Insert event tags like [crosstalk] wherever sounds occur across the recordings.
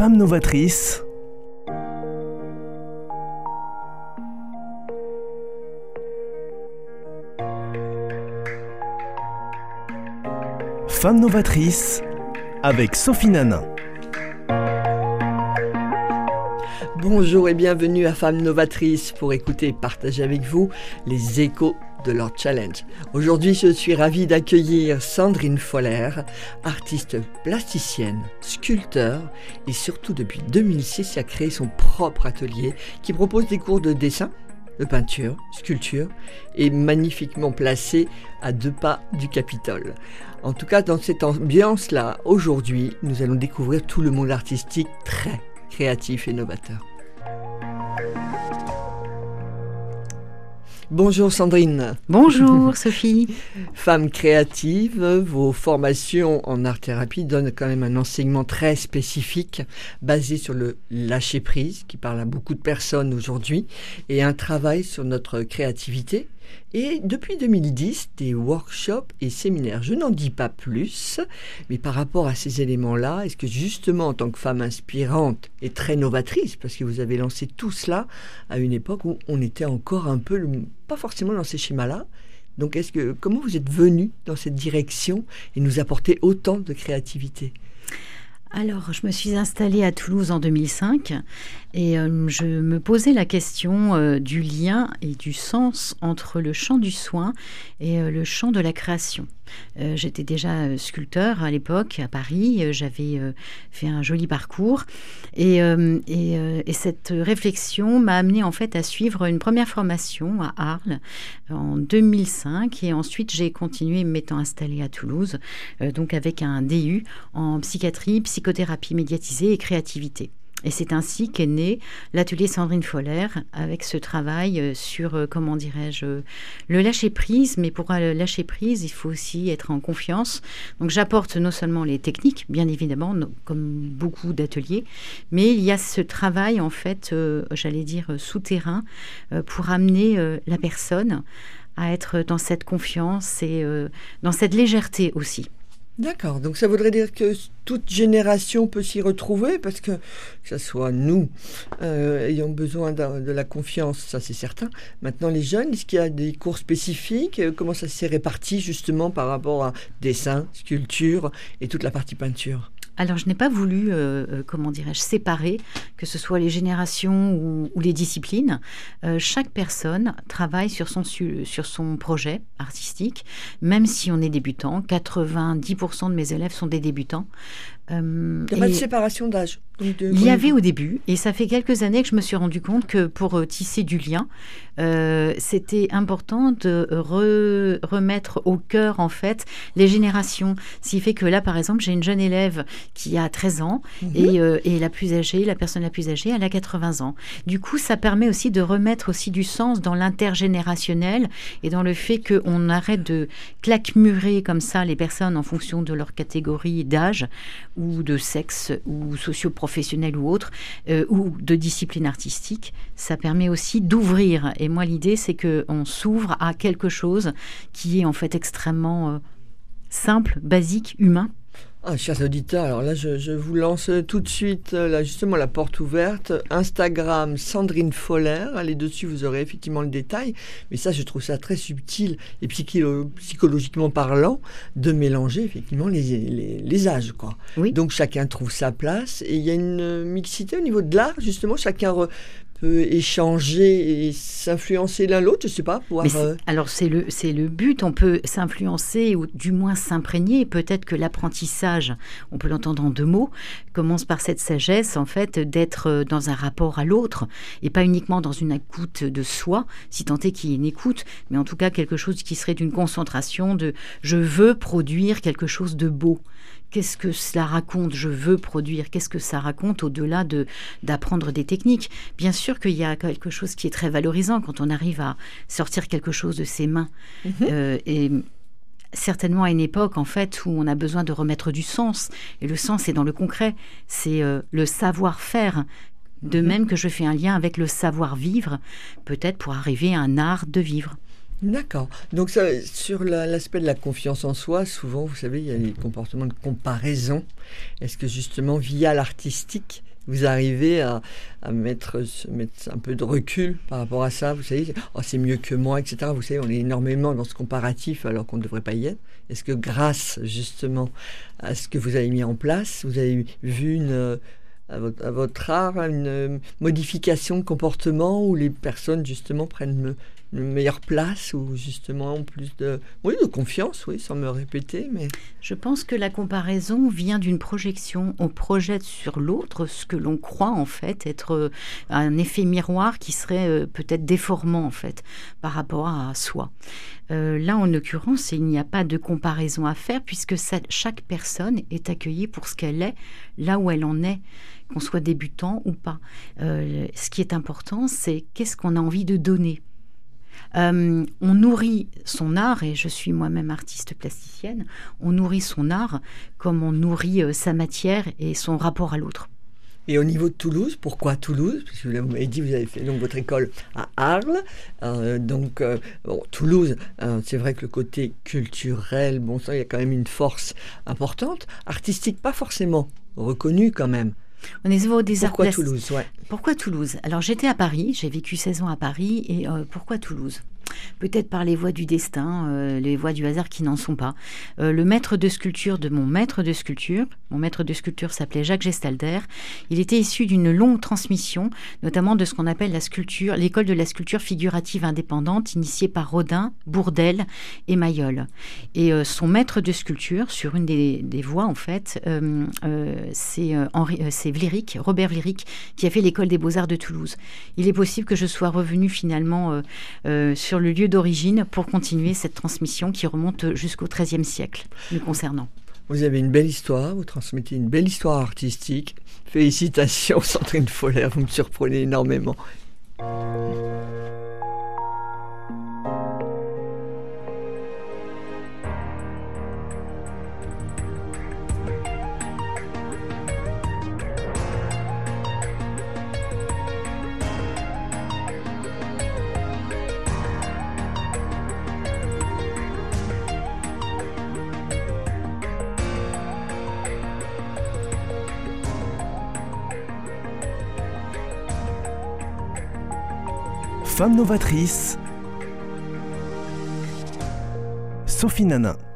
Femme novatrice. Femme novatrice avec Sophie Nanin. Bonjour et bienvenue à Femmes Novatrices pour écouter et partager avec vous les échos de leur challenge. Aujourd'hui, je suis ravie d'accueillir Sandrine Foller, artiste plasticienne, sculpteur et surtout depuis 2006, a créé son propre atelier qui propose des cours de dessin, de peinture, sculpture et magnifiquement placé à deux pas du Capitole. En tout cas, dans cette ambiance-là, aujourd'hui, nous allons découvrir tout le monde artistique très créatif et novateur. Bonjour Sandrine. Bonjour Sophie. [laughs] Femme créative, vos formations en art-thérapie donnent quand même un enseignement très spécifique basé sur le lâcher-prise qui parle à beaucoup de personnes aujourd'hui et un travail sur notre créativité et depuis 2010, des workshops et séminaires. Je n'en dis pas plus, mais par rapport à ces éléments-là, est-ce que justement en tant que femme inspirante et très novatrice, parce que vous avez lancé tout cela à une époque où on était encore un peu, pas forcément dans ces schémas-là, donc est-ce que comment vous êtes venu dans cette direction et nous apporter autant de créativité? Alors, je me suis installée à Toulouse en 2005 et euh, je me posais la question euh, du lien et du sens entre le champ du soin et euh, le champ de la création. J'étais déjà sculpteur à l'époque à Paris, j'avais fait un joli parcours et, et cette réflexion m'a amené en fait à suivre une première formation à Arles en 2005 et ensuite j'ai continué m'étant installée à Toulouse, donc avec un DU en psychiatrie, psychothérapie médiatisée et créativité. Et c'est ainsi qu'est né l'atelier Sandrine Foller avec ce travail euh, sur, euh, comment dirais-je, le lâcher-prise. Mais pour le lâcher prise, il faut aussi être en confiance. Donc j'apporte non seulement les techniques, bien évidemment, comme beaucoup d'ateliers, mais il y a ce travail, en fait, euh, j'allais dire, souterrain, pour amener la personne à être dans cette confiance et dans cette légèreté aussi. D'accord, donc ça voudrait dire que toute génération peut s'y retrouver, parce que, que ce soit nous euh, ayant besoin de, la confiance, ça c'est certain. Maintenant, les jeunes, est-ce qu'il y a des cours spécifiques? Comment ça s'est réparti justement par rapport à dessin, sculpture et toute la partie peinture? Alors, je n'ai pas voulu, euh, euh, comment dirais-je, séparer, que ce soit les générations ou, les disciplines. Euh, chaque personne travaille sur son, sur son projet artistique, même si on est débutant. 90% de mes élèves sont des débutants. Il n'y a pas de séparation d'âge Il y avait au début, et ça fait quelques années que je me suis rendu compte que pour tisser du lien, euh, c'était important de remettre au cœur, en fait, les générations. Ce qui fait que là, par exemple, j'ai une jeune élève qui a 13 ans mhm. euh, et, la plus âgée, la personne la plus âgée, elle a 80 ans. Du coup, ça permet aussi de remettre aussi du sens dans l'intergénérationnel et dans le fait qu'on arrête de claquemurer comme ça les personnes en fonction de leur catégorie d'âge ou de sexe ou socio-professionnel ou autre, euh, ou de discipline artistique. Ça permet aussi d'ouvrir et moi, l'idée, c'est qu'on s'ouvre à quelque chose qui est en fait extrêmement euh, simple, basique, humain. Ah, chers auditeurs, alors là, je, vous lance tout de suite, euh, là, justement, la porte ouverte. Instagram, Sandrine Foller. Allez dessus, vous aurez effectivement le détail. Mais ça, je trouve ça très subtil et psychologiquement parlant de mélanger effectivement les, les, âges. Quoi. Oui. Donc, chacun trouve sa place. Et il y a une mixité au niveau de l'art, justement. Chacun peut échanger et s'influencer l'un l'autre, je sais pas. Euh, alors c'est le c'est le but. On peut s'influencer ou du moins s'imprégner. Peut-être que l'apprentissage, on peut l'entendre en deux mots, commence par cette sagesse en fait d'être euh, dans un rapport à l'autre et pas uniquement dans une écoute de soi, si tant est qu'il y ait une écoute, mais en tout cas quelque chose qui serait d'une concentration de je veux produire quelque chose de beau qu'est-ce que cela raconte Je veux produire. Qu'est-ce que ça raconte au-delà de d'apprendre des techniques Bien sûr qu'il y a quelque chose qui est très valorisant quand on arrive à sortir quelque chose de ses mains. Mhm. Euh, et certainement à une époque en fait où on a besoin de remettre du sens. Et le sens est dans le concret. C'est euh, le savoir-faire. De mhm. même que je fais un lien avec le savoir-vivre, peut-être pour arriver à un art de vivre. D'accord. Donc sur l'aspect de la confiance en soi, souvent, vous savez, il y a des comportements de comparaison. Est-ce que justement, via l'artistique, Vous arrivez à, mettre, un peu de recul par rapport à ça? Vous savez, oh, c'est mieux que moi, etc. Vous savez, on est énormément dans ce comparatif alors qu'on ne devrait pas y être. Est-ce que grâce justement à ce que vous avez mis en place, vous avez vu une, à votre, art une modification de comportement où les personnes justement prennent une meilleure place ou justement plus de, oui, de confiance, oui, sans me répéter. Mais... Je pense que la comparaison vient d'une projection. On projette sur l'autre ce que l'on croit en fait être euh, un effet miroir qui serait euh, peut-être déformant en fait par rapport à soi. Euh, là, en l'occurrence, il n'y a pas de comparaison à faire puisque chaque personne est accueillie pour ce qu'elle est, là où elle en est qu'on soit débutant ou pas. ce qui est important, c'est qu'est-ce qu'on a envie de donner. Euh, on nourrit son art, et je suis moi-même artiste plasticienne, on nourrit son art comme on nourrit euh, sa matière et son rapport à l'autre. Et au niveau de Toulouse, pourquoi Toulouse? Parce que vous m'avez dit, vous avez fait donc votre école à Arles. Euh, donc, Toulouse, c'est vrai que le côté culturel, bon ça, il y a quand même une force importante. Artistique, pas forcément reconnue quand même. Au niveau des Pourquoi Toulouse Pourquoi Toulouse? Alors j'étais à Paris, j'ai vécu 16 ans à Paris, et euh, pourquoi Toulouse? Peut-être par les voies du destin, euh, les voies du hasard qui n'en sont pas. Euh, le maître de sculpture de mon maître de sculpture, mon maître de sculpture s'appelait Jacques Gestalder, il était issu d'une longue transmission, notamment de ce qu'on appelle la sculpture, l'école de la sculpture figurative indépendante, initiée par Rodin, Bourdelle et Mayol. Et euh, son maître de sculpture, sur une des, voies en fait, c'est Robert Vléric, qui a fait l'école des beaux-arts de Toulouse. Il est possible que je sois revenu finalement sur le lieu d'origine pour continuer cette transmission qui remonte jusqu'au XIIIe siècle, nous concernant. Vous avez une belle histoire, vous transmettez une belle histoire artistique. Félicitations, [laughs] Sandrine Foller, vous me surprenez énormément. Femme novatrice, Sophie Nana.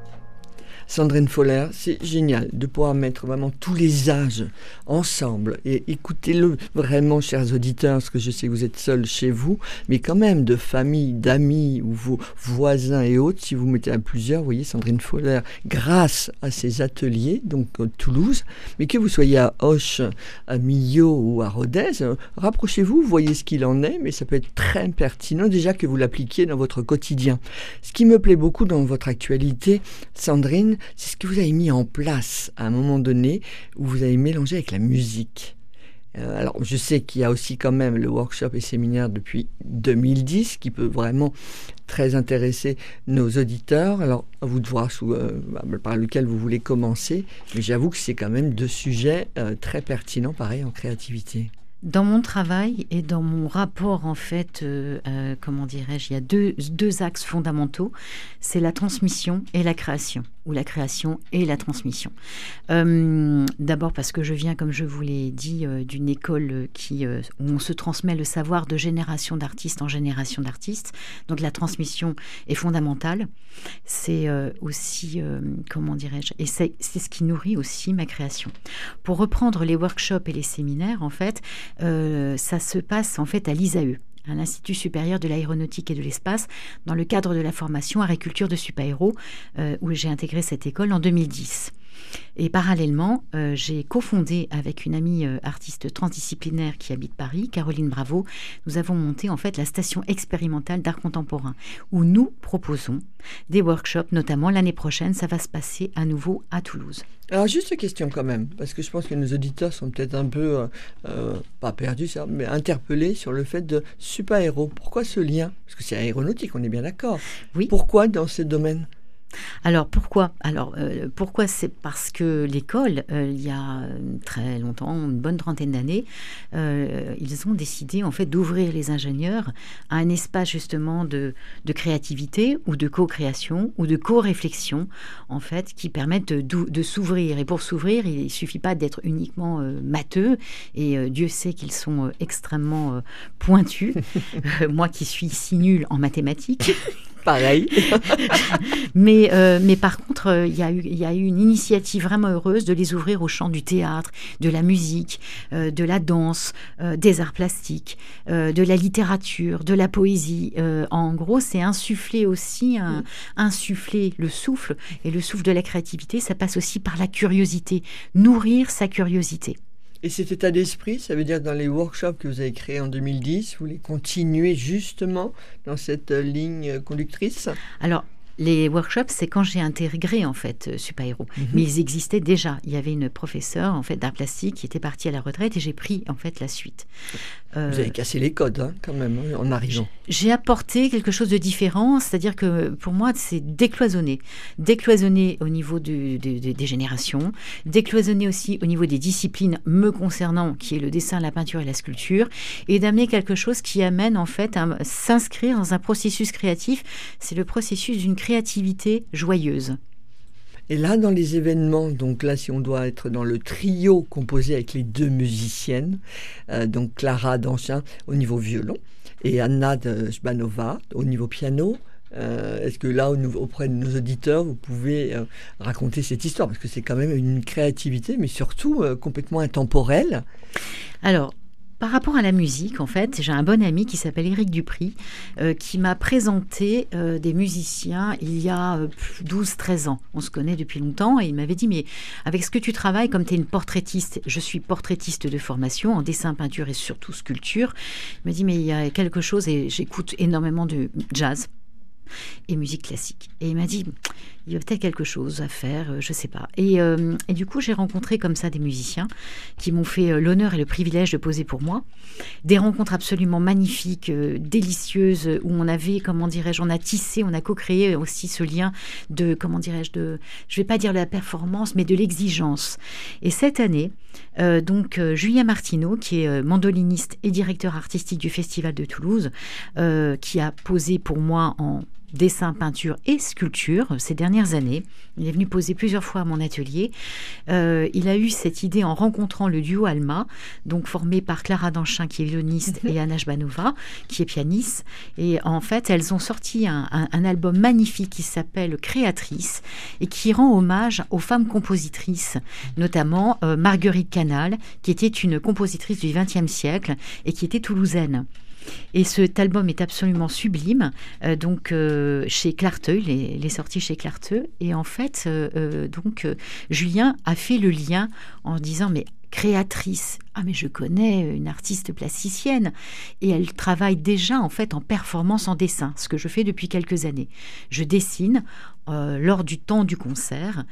Sandrine Foller, c'est génial de pouvoir mettre vraiment tous les âges ensemble et écoutez-le vraiment, chers auditeurs, parce que je sais que vous êtes seuls chez vous, mais quand même de famille, d'amis ou vos voisins et autres, si vous mettez à plusieurs, vous voyez, Sandrine Foller, grâce à ces ateliers, donc à Toulouse, mais que vous soyez à Hoche, à Millau ou à Rodez, rapprochez-vous, voyez ce qu'il en est, mais ça peut être très pertinent déjà que vous l'appliquiez dans votre quotidien. Ce qui me plaît beaucoup dans votre actualité, Sandrine, c'est ce que vous avez mis en place à un moment donné où vous avez mélangé avec la musique. Euh, alors, je sais qu'il y a aussi quand même le workshop et séminaire depuis 2010 qui peut vraiment très intéresser nos auditeurs. Alors, à vous de voir euh, bah, par lequel vous voulez commencer, mais j'avoue que c'est quand même deux sujets euh, très pertinents, pareil, en créativité. Dans mon travail et dans mon rapport, en fait, euh, euh, comment dirais-je, il y a deux, deux axes fondamentaux. C'est la transmission et la création, ou la création et la transmission. Euh, d'abord parce que je viens, comme je vous l'ai dit, d'une école qui, où on se transmet le savoir de génération d'artistes en génération d'artistes. Donc la transmission est fondamentale. C'est aussi, comment dirais-je, et c'est ce qui nourrit aussi ma création. Pour reprendre les workshops et les séminaires, en fait, euh, ça se passe en fait à l'ISAE, à l'Institut supérieur de l'aéronautique et de l'espace, dans le cadre de la formation agriculture de super-héros, euh, où j'ai intégré cette école en 2010. Et parallèlement, euh, j'ai cofondé avec une amie euh, artiste transdisciplinaire qui habite Paris, Caroline Bravo, nous avons monté en fait la station expérimentale d'art contemporain, où nous proposons des workshops, notamment l'année prochaine, ça va se passer à nouveau à Toulouse. Alors juste une question quand même, parce que je pense que nos auditeurs sont peut-être un peu, euh, pas perdus, mais interpellés sur le fait de super-héros. Pourquoi ce lien? Parce que c'est aéronautique, on est bien d'accord. Oui. Pourquoi dans ce domaine? Alors pourquoi? Alors euh, pourquoi? C'est parce que l'école, euh, il y a très longtemps, une bonne trentaine d'années, euh, ils ont décidé en fait d'ouvrir les ingénieurs à un espace justement de, de créativité ou de co-création ou de co-réflexion en fait qui permettent de, de s'ouvrir. Et pour s'ouvrir, il suffit pas d'être uniquement matheux. Et Dieu sait qu'ils sont extrêmement pointus. [laughs] Moi qui suis si nulle en mathématiques. Pareil. [laughs] mais, euh, mais par contre, euh, il y, a eu, y a eu une initiative vraiment heureuse de les ouvrir au champ du théâtre, de la musique, euh, de la danse, des arts plastiques, de la littérature, de la poésie. en gros, c'est insuffler aussi, un, insuffler le souffle. Et le souffle de la créativité, ça passe aussi par la curiosité, nourrir sa curiosité. Et cet état d'esprit, ça veut dire dans les workshops que vous avez créés en 2010, vous les continuez justement dans cette ligne conductrice? Alors, les workshops, c'est quand j'ai intégré en fait euh, Super Héros. Mhm. Mais ils existaient déjà. Il y avait une professeure en fait d'art plastique qui était partie à la retraite et j'ai pris en fait la suite. Euh, Vous avez cassé les codes hein, quand même hein, en arrivant. J'ai apporté quelque chose de différent, c'est-à-dire que pour moi c'est décloisonner, décloisonner au niveau des générations, décloisonner aussi au niveau des disciplines me concernant, qui est le dessin, la peinture et la sculpture, et d'amener quelque chose qui amène en fait à s'inscrire dans un processus créatif. C'est le processus d'une créativité joyeuse. Et là, dans les événements, donc là, si on doit être dans le trio composé avec les deux musiciennes, euh, donc Clara Danchin au niveau violon et Anna de Sbanova au niveau piano, euh, Est-ce que là, auprès de nos auditeurs, vous pouvez euh, raconter cette histoire? Parce que c'est quand même une créativité, mais surtout complètement intemporelle. Alors, par rapport à la musique, en fait, j'ai un bon ami qui s'appelle Éric Dupri, euh, qui m'a présenté euh, des musiciens il y a 12-13 euh, ans. On se connaît depuis longtemps et il m'avait dit, mais avec ce que tu travailles, comme tu es une portraitiste, je suis portraitiste de formation en dessin, peinture et surtout sculpture, il m'a dit, mais il y a quelque chose et j'écoute énormément de jazz et musique classique. Et il m'a dit, il y a peut-être quelque chose à faire, euh, je sais pas. Euh, et, du coup, j'ai rencontré comme ça des musiciens qui m'ont fait euh, l'honneur et le privilège de poser pour moi. Des rencontres absolument magnifiques, délicieuses, où on avait, comment dirais-je, on a tissé, on a co-créé aussi ce lien de, comment dirais-je, de, je vais pas dire la performance, mais de l'exigence. Et cette année, donc Julien Martineau, qui est mandoliniste et directeur artistique du Festival de Toulouse, qui a posé pour moi en dessin, peinture et sculpture ces dernières années. Il est venu poser plusieurs fois à mon atelier. Euh, il a eu cette idée en rencontrant le duo Alma, donc formé par Clara Danchin qui est violoniste [laughs] et Anna Jbanova qui est pianiste. Et en fait, elles ont sorti un, album magnifique qui s'appelle Créatrice et qui rend hommage aux femmes compositrices, notamment euh, Marguerite Canal, qui était une compositrice du XXe siècle et qui était toulousaine. Et cet album est absolument sublime. Euh, donc euh, chez Clarteux, il est, sorti chez Clarteux. Et en fait, euh, donc Julien a fait le lien en disant mais créatrice. Ah mais je connais une artiste plasticienne et elle travaille déjà en fait en performance en dessin, ce que je fais depuis quelques années. Je dessine euh, lors du temps du concert.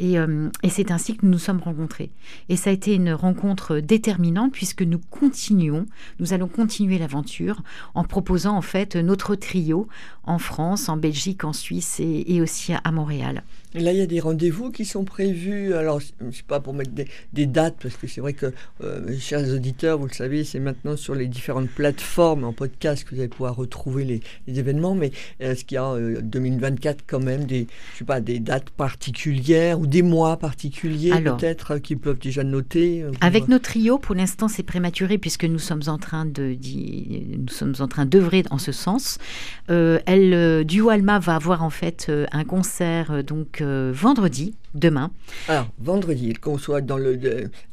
Euh, et, c'est ainsi que nous nous sommes rencontrés. Et ça a été une rencontre déterminante puisque nous continuons, nous allons continuer l'aventure en proposant en fait notre trio en France, en Belgique, en Suisse et, aussi à Montréal. Et là, il y a des rendez-vous qui sont prévus. Alors, je ne sais pas pour mettre des, dates, parce que c'est vrai que, euh, chers auditeurs, vous le savez, c'est maintenant sur les différentes plateformes en podcast que vous allez pouvoir retrouver les, événements. Mais est-ce qu'il y a 2024 quand même des je sais pas, des dates particulières ou des mois particuliers peut-être euh, qui peuvent déjà noter euh, Avec nos trios, pour l'instant, c'est prématuré puisque nous sommes en train de nous sommes en train d'œuvrer en ce sens. Euh, elle, Duo Alma va avoir en fait un concert donc vendredi demain. Alors, vendredi, qu'on soit dans le.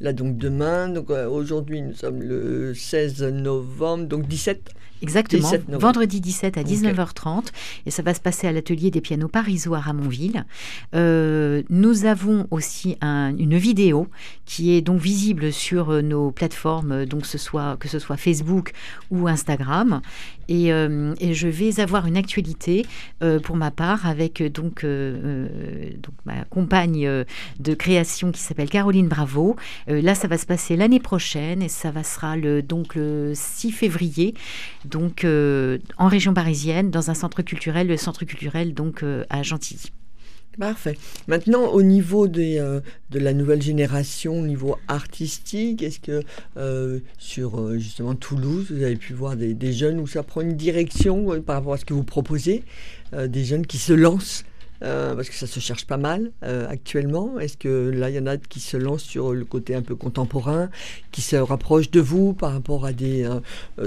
Là, donc demain, donc aujourd'hui, nous sommes le 16 novembre, donc 17 Exactement, vendredi 17 à 19h30, et ça va se passer à l'atelier des pianos parisois à Ramonville. Euh, nous avons aussi une vidéo qui est donc visible sur euh, nos plateformes, donc ce soit, que ce soit Facebook ou Instagram. Et, euh, je vais avoir une actualité pour ma part avec donc, donc ma compagne de création qui s'appelle Caroline Bravo. là, ça va se passer l'année prochaine et ça sera le, donc le 6 février donc euh, en région parisienne, dans un centre culturel, le centre culturel donc euh, à Gentilly. Parfait. Maintenant, au niveau des, euh, de la nouvelle génération, au niveau artistique, est-ce que euh, sur euh, justement Toulouse, vous avez pu voir des, jeunes où ça prend une direction par rapport à ce que vous proposez, des jeunes qui se lancent parce que ça se cherche pas mal actuellement? Est-ce que là, il y en a qui se lancent sur le côté un peu contemporain, qui se rapprochent de vous par rapport à des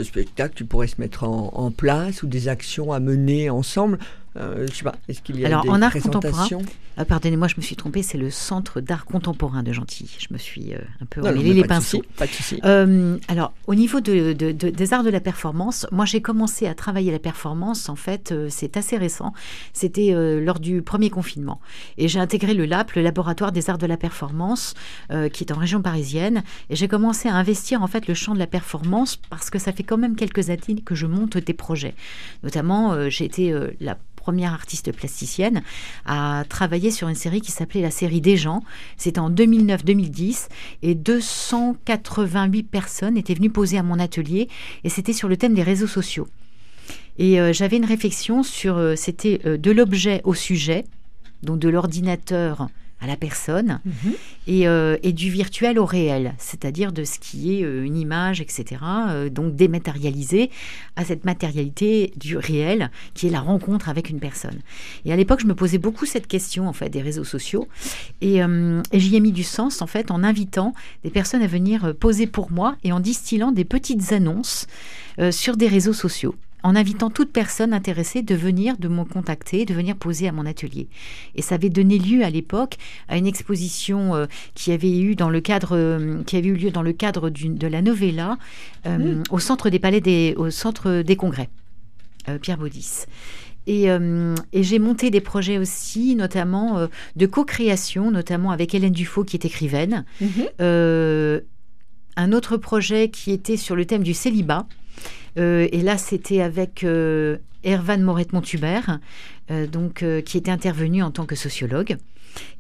spectacles qui pourraient se mettre en, place ou des actions à mener ensemble? Euh, je sais pas, est-ce qu'il y a Alors, des en art présentations euh, Pardonnez-moi, je me suis trompée, c'est le Centre d'art contemporain de Gentilly. Je me suis euh, un peu emmêlé les pinceaux. pas de souci. Euh, alors, au niveau de, de, de, des arts de la performance, moi j'ai commencé à travailler la performance, en fait, euh, c'est assez récent. C'était lors du premier confinement. Et j'ai intégré le LAP, le Laboratoire des arts de la performance, qui est en région parisienne. Et j'ai commencé à investir, en fait, le champ de la performance parce que ça fait quand même quelques années que je monte des projets. Notamment, j'ai été la première artiste plasticienne, à travailler sur une série qui s'appelait la série des gens. C'était en 2009-2010 et 288 personnes étaient venues poser à mon atelier et c'était sur le thème des réseaux sociaux. Et euh, j'avais une réflexion sur, euh, c'était euh, de l'objet au sujet, donc de l'ordinateur à la personne Mhm. et, euh, et du virtuel au réel, c'est-à-dire de ce qui est euh, une image, etc. euh, donc dématérialisé à cette matérialité du réel qui est la rencontre avec une personne. Et à l'époque, je me posais beaucoup cette question en fait des réseaux sociaux et, euh, et j'y ai mis du sens en fait en invitant des personnes à venir poser pour moi et en distillant des petites annonces sur des réseaux sociaux en invitant toute personne intéressée de venir, de me contacter, de venir poser à mon atelier. Et ça avait donné lieu à l'époque à une exposition euh, qui avait eu dans le cadre, euh, qui avait eu lieu dans le cadre de la novella euh, Mmh. au centre des palais des, au centre des congrès, Pierre Baudis. Et, et j'ai monté des projets aussi, notamment de co-création, notamment avec Hélène Dufaux qui est écrivaine. Euh, un autre projet qui était sur le thème du célibat. Euh, et là, c'était avec euh, Ervan Moret-Montubert, euh, donc qui était intervenu en tant que sociologue.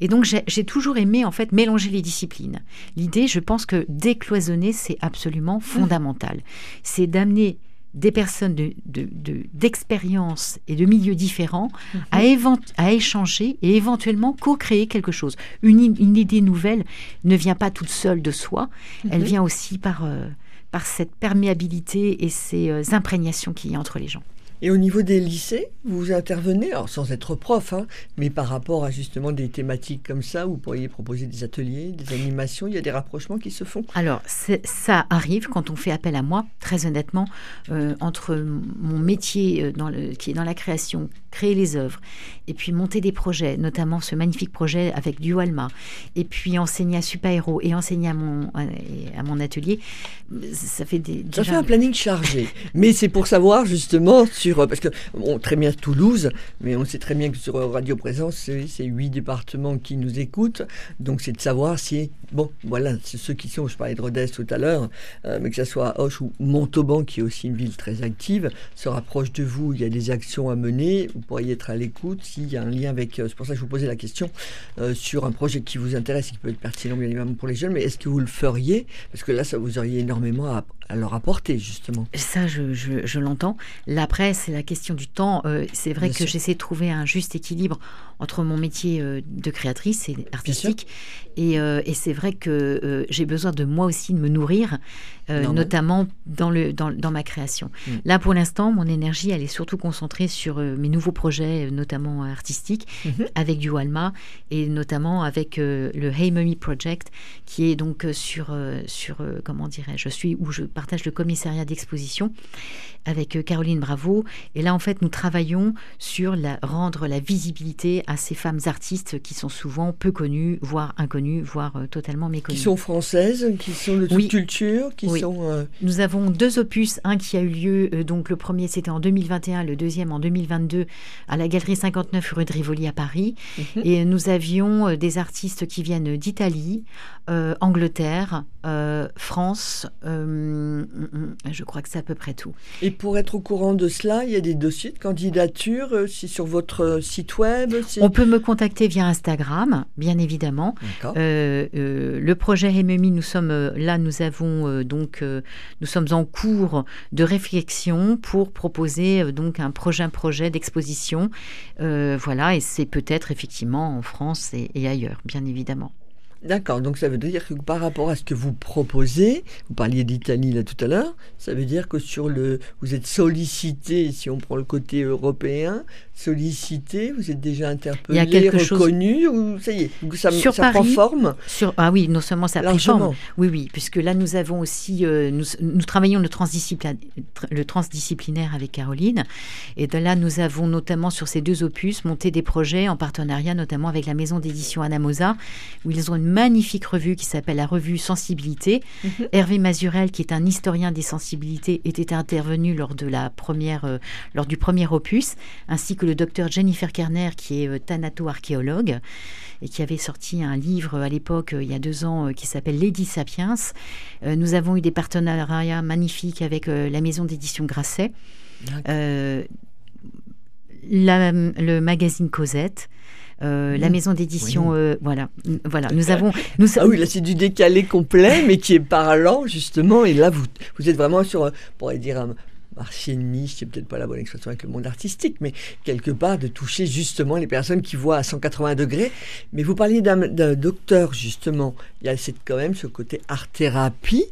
Et donc, j'ai toujours aimé en fait mélanger les disciplines. L'idée, je pense que décloisonner, c'est absolument fondamental. C'est d'amener des personnes de- de- et de milieux différents à, évent- à échanger et éventuellement co-créer quelque chose. Une, idée nouvelle ne vient pas toute seule de soi, elle Mhm. vient aussi par, euh, par cette perméabilité et ces euh, imprégnations qu'il y a entre les gens. Et au niveau des lycées, vous intervenez, alors sans être prof, hein, mais par rapport à justement des thématiques comme ça, vous pourriez proposer des ateliers, des animations, il y a des rapprochements qui se font? Alors, ça arrive quand on fait appel à moi, très honnêtement, euh, entre mon métier euh, dans le, qui est dans la création, créer les œuvres, et puis monter des projets, notamment ce magnifique projet avec Dualma, et puis enseigner à Supaéro et enseigner à mon, à, mon atelier, ça fait des... Ça déjà- fait un planning chargé. [laughs] mais c'est pour savoir justement sur. Parce que, bon, très bien Toulouse, mais on sait très bien que sur Radio Présence, c'est c'est huit départements qui nous écoutent. Donc c'est de savoir si. Bon, voilà, c'est ceux qui sont, je parlais de Rodez tout à l'heure, euh, mais que ce soit Hoche ou Montauban, qui est aussi une ville très active, se rapproche de vous, il y a des actions à mener, vous pourriez être à l'écoute s'il y a un lien avec. euh, c'est pour ça que je vous posais la question euh, sur un projet qui vous intéresse et qui peut être pertinent bien évidemment pour les jeunes, mais est-ce que vous le feriez? Parce que là, ça vous auriez énormément à, à leur apporter, justement. Ça, je, je- je l'entends. Là, après, c'est la question du temps. Euh, c'est vrai Bien que j'essaie de trouver un juste équilibre entre mon métier euh, de créatrice et artistique. Et, euh, et c'est vrai que j'ai besoin de moi aussi de me nourrir, notamment dans, le, dans, dans ma création. Mm. Là, pour l'instant, mon énergie, elle est surtout concentrée sur mes nouveaux projets, notamment artistiques, Mhm. avec du Walma et notamment avec le Hey Mummy Project, qui est donc sur, sur comment dirais-je, je suis où je partage le commissariat d'exposition avec euh, Caroline Bravo. Et là, en fait, nous travaillons sur la, rendre la visibilité à ces femmes artistes qui sont souvent peu connues, voire inconnues, voire euh, totalement Qui méconnues. sont françaises, qui sont de toute Oui. culture, qui Oui. sont. euh, Nous avons deux opus, un qui a eu lieu, euh, donc le premier c'était en 2021, le deuxième en 2022 à la Galerie 59 rue de Rivoli à Paris. Mhm. Et nous avions des artistes qui viennent d'Italie, Angleterre, France, je crois que c'est à peu près tout. Et pour être au courant de cela, il y a des dossiers de candidature, euh, c'est sur votre site web On peut me contacter via Instagram, bien évidemment. Euh, le projet MMI, nous sommes là, nous avons donc, nous sommes en cours de réflexion pour proposer donc un prochain projet d'exposition. voilà, et c'est peut-être effectivement en France et ailleurs, bien évidemment. D'accord, donc ça veut dire que par rapport à ce que vous proposez, vous parliez d'Italie là tout à l'heure, ça veut dire que sur le, vous êtes sollicité, si on prend le côté européen, sollicité, vous êtes déjà interpellé, reconnu, ou ça y est, ça, sur ça prend forme sur, Ah oui, non seulement ça prend forme, oui, oui, puisque là nous avons aussi, euh, nous, nous, travaillons le transdisciplinaire, le transdisciplinaire avec Caroline, et de là nous avons notamment sur ces deux opus monté des projets en partenariat notamment avec la maison d'édition Anamosa, où ils ont une magnifique revue qui s'appelle la revue Sensibilité. Mhm. Hervé Mazurel, qui est un historien des sensibilités, était intervenu lors de la première, euh, lors du premier opus, ainsi que le docteur Jennifer Kerner, qui est euh, thanato-archéologue et qui avait sorti un livre euh, à l'époque, il y a deux ans, qui s'appelle Lady Sapiens. nous avons eu des partenariats magnifiques avec la maison d'édition Grasset, le magazine Cosette. Euh, la mmh. maison d'édition, euh, voilà, voilà. Nous avons, nous ah oui, là c'est du décalé complet, mais qui est parlant justement. Et là, vous, vous êtes vraiment sur, on pourrait dire un marché niche, c'est peut-être pas la bonne expression avec le monde artistique, mais quelque part de toucher justement les personnes qui voient à 180 degrés. Mais vous parliez d'un docteur justement. Il y a quand même ce côté art thérapie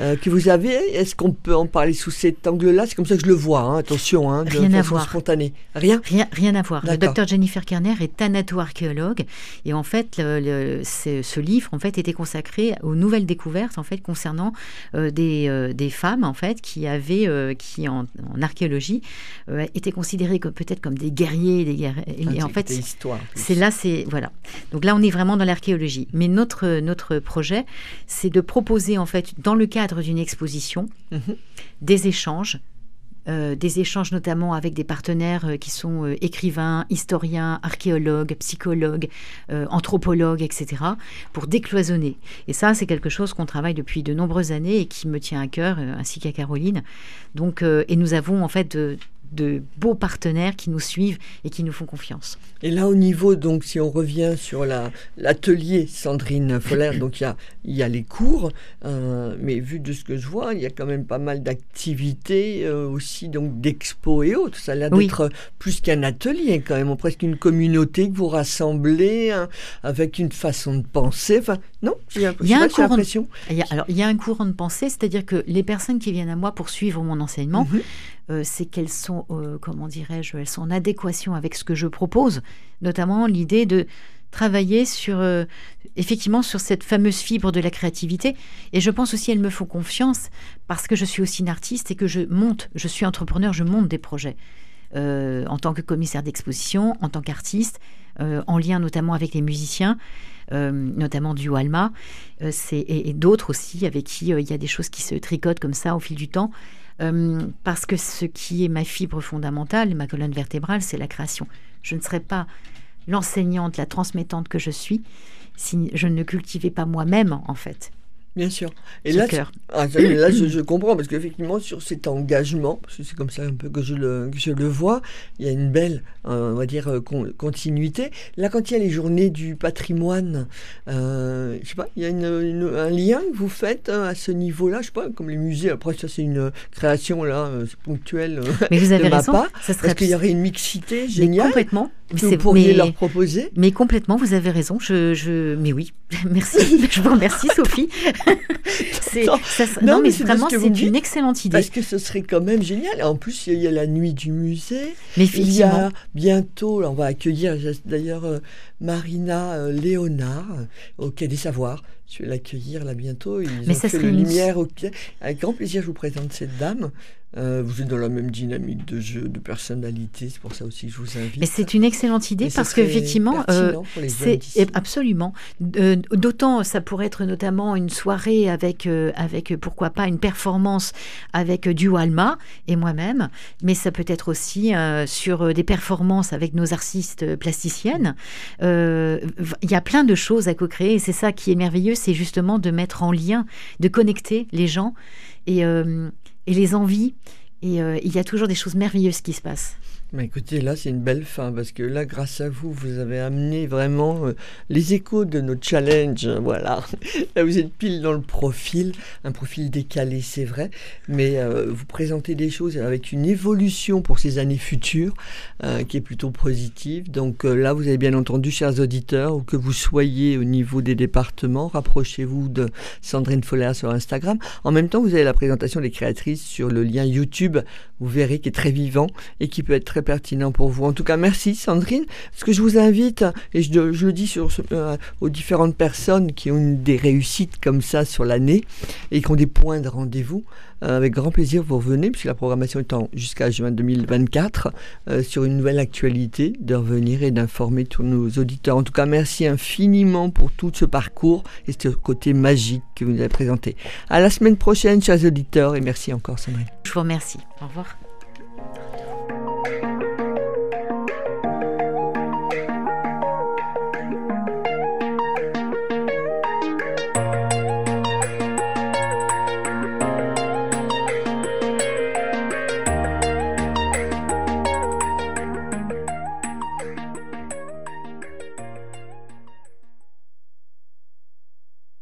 euh, que vous avez. Est-ce qu'on peut en parler sous cet angle-là? C'est comme ça que je le vois, hein. attention, hein, de rien façon à voir. spontanée. Rien? Rien, rien à voir. Le docteur Jennifer Kerner est thanato-archéologue et en fait, le, ce livre en fait était consacré aux nouvelles découvertes en fait concernant euh, des, euh, des, femmes en fait qui avaient, qui en, archéologie étaient considérées comme peut-être comme des guerriers, des guerriers. et en fait, c'est là, c'est voilà. Donc là, on est vraiment dans l'archéologie. Mais notre notre projet, c'est de proposer en fait dans le cadre d'une exposition, mhm. des échanges, euh, des échanges notamment avec des partenaires euh, qui sont euh, écrivains, historiens, archéologues, psychologues, anthropologues, etc., pour décloisonner. Et ça, c'est quelque chose qu'on travaille depuis de nombreuses années et qui me tient à cœur, ainsi qu'à Caroline. Donc, et nous avons en fait de beaux partenaires qui nous suivent et qui nous font confiance. Et là, au niveau, donc, si on revient sur l'atelier Sandrine Foller, donc il y a, y a les cours, euh, mais vu de ce que je vois, il y a quand même pas mal d'activités euh, aussi, donc d'expos et autres. Ça a l'air d'être plus qu'un atelier, quand même, presque une communauté que vous rassemblez hein, avec une façon de penser. Enfin, non, j'ai l'impression. Alors, il y a un courant de pensée, c'est-à-dire que les personnes qui viennent à moi pour suivre mon enseignement, mhm. Euh, c'est qu'elles sont, euh, comment dirais-je, elles sont en adéquation avec ce que je propose, notamment l'idée de travailler sur, euh, effectivement, sur cette fameuse fibre de la créativité. Et je pense aussi qu'elles me font confiance parce que je suis aussi une artiste et que je monte, je suis entrepreneur, je monte des projets. en tant que commissaire d'exposition, en tant qu'artiste, en lien notamment avec les musiciens, notamment du Alma, et d'autres aussi avec qui il y a des choses qui se tricotent comme ça au fil du temps. Euh, parce que ce qui est ma fibre fondamentale, ma colonne vertébrale, c'est la création. Je ne serais pas l'enseignante, la transmettante que je suis si je ne cultivais pas moi-même, en fait, Bien sûr. Et là, ah, là je, comprends, parce qu'effectivement, sur cet engagement, parce que c'est comme ça un peu que je le, je le vois, il y a une belle, euh, on va dire, euh, continuité. Là, quand il y a les journées du patrimoine, euh, je sais pas, il y a un lien que vous faites hein, à ce niveau-là, je sais pas, comme les musées, après ça c'est une création là, ponctuelle [laughs] Mais vous avez de raison, ça serait... Parce qu'il y aurait une mixité géniale. complètement. Que vous pourriez leur proposer. Mais complètement, vous avez raison. Je, je... Mais oui, [laughs] merci. [laughs] je vous remercie, Sophie. [laughs] non, mais, vraiment, c'est une excellente idée. Parce que ce serait quand même génial. En plus, il y a la nuit du musée. Mais il y a bientôt, on va accueillir d'ailleurs euh, Marina euh, Léonard au Quai des Savoirs. Je vais l'accueillir là bientôt. Ils mais ont ça fait le lumière au pied. Avec grand plaisir, je vous présente cette dame. Euh, vous êtes dans la même dynamique de jeu, de personnalité, c'est pour ça aussi que je vous invite. Mais c'est une excellente idée parce qu'effectivement, euh, c'est absolument. Euh, d'autant, ça pourrait être notamment une soirée avec, euh, avec pourquoi pas une performance avec du Alma et moi-même, mais ça peut être aussi sur des performances avec nos artistes plasticiennes. Il y a plein de choses à co-créer et c'est ça qui est merveilleux, c'est justement de mettre en lien, de connecter les gens et, et les envies. Et il y a toujours des choses merveilleuses qui se passent. Écoutez, là, c'est une belle fin parce que là, grâce à vous, vous avez amené vraiment euh, les échos de notre challenge. Voilà. [laughs] Là, vous êtes pile dans le profil, un profil décalé, c'est vrai, mais euh, vous présentez des choses avec une évolution pour ces années futures euh, qui est plutôt positive. Donc là, vous avez bien entendu, chers auditeurs, que vous soyez au niveau des départements, rapprochez-vous de Sandrine Foller sur Instagram. En même temps, vous avez la présentation des créatrices sur le lien YouTube. Vous verrez qui est très vivant et qui peut être très pertinent pour vous. En tout cas, merci Sandrine. Ce que je vous invite, et je, le dis euh, aux différentes personnes qui ont des réussites comme ça sur l'année et qui ont des points de rendez-vous, euh, avec grand plaisir vous revenez, puisque la programmation étant jusqu'à juin 2024, euh, sur une nouvelle actualité, de revenir et d'informer tous nos auditeurs. En tout cas, merci infiniment pour tout ce parcours et ce côté magique que vous nous avez présenté. À la semaine prochaine, chers auditeurs, et merci encore Sandrine. Je vous remercie. Au revoir.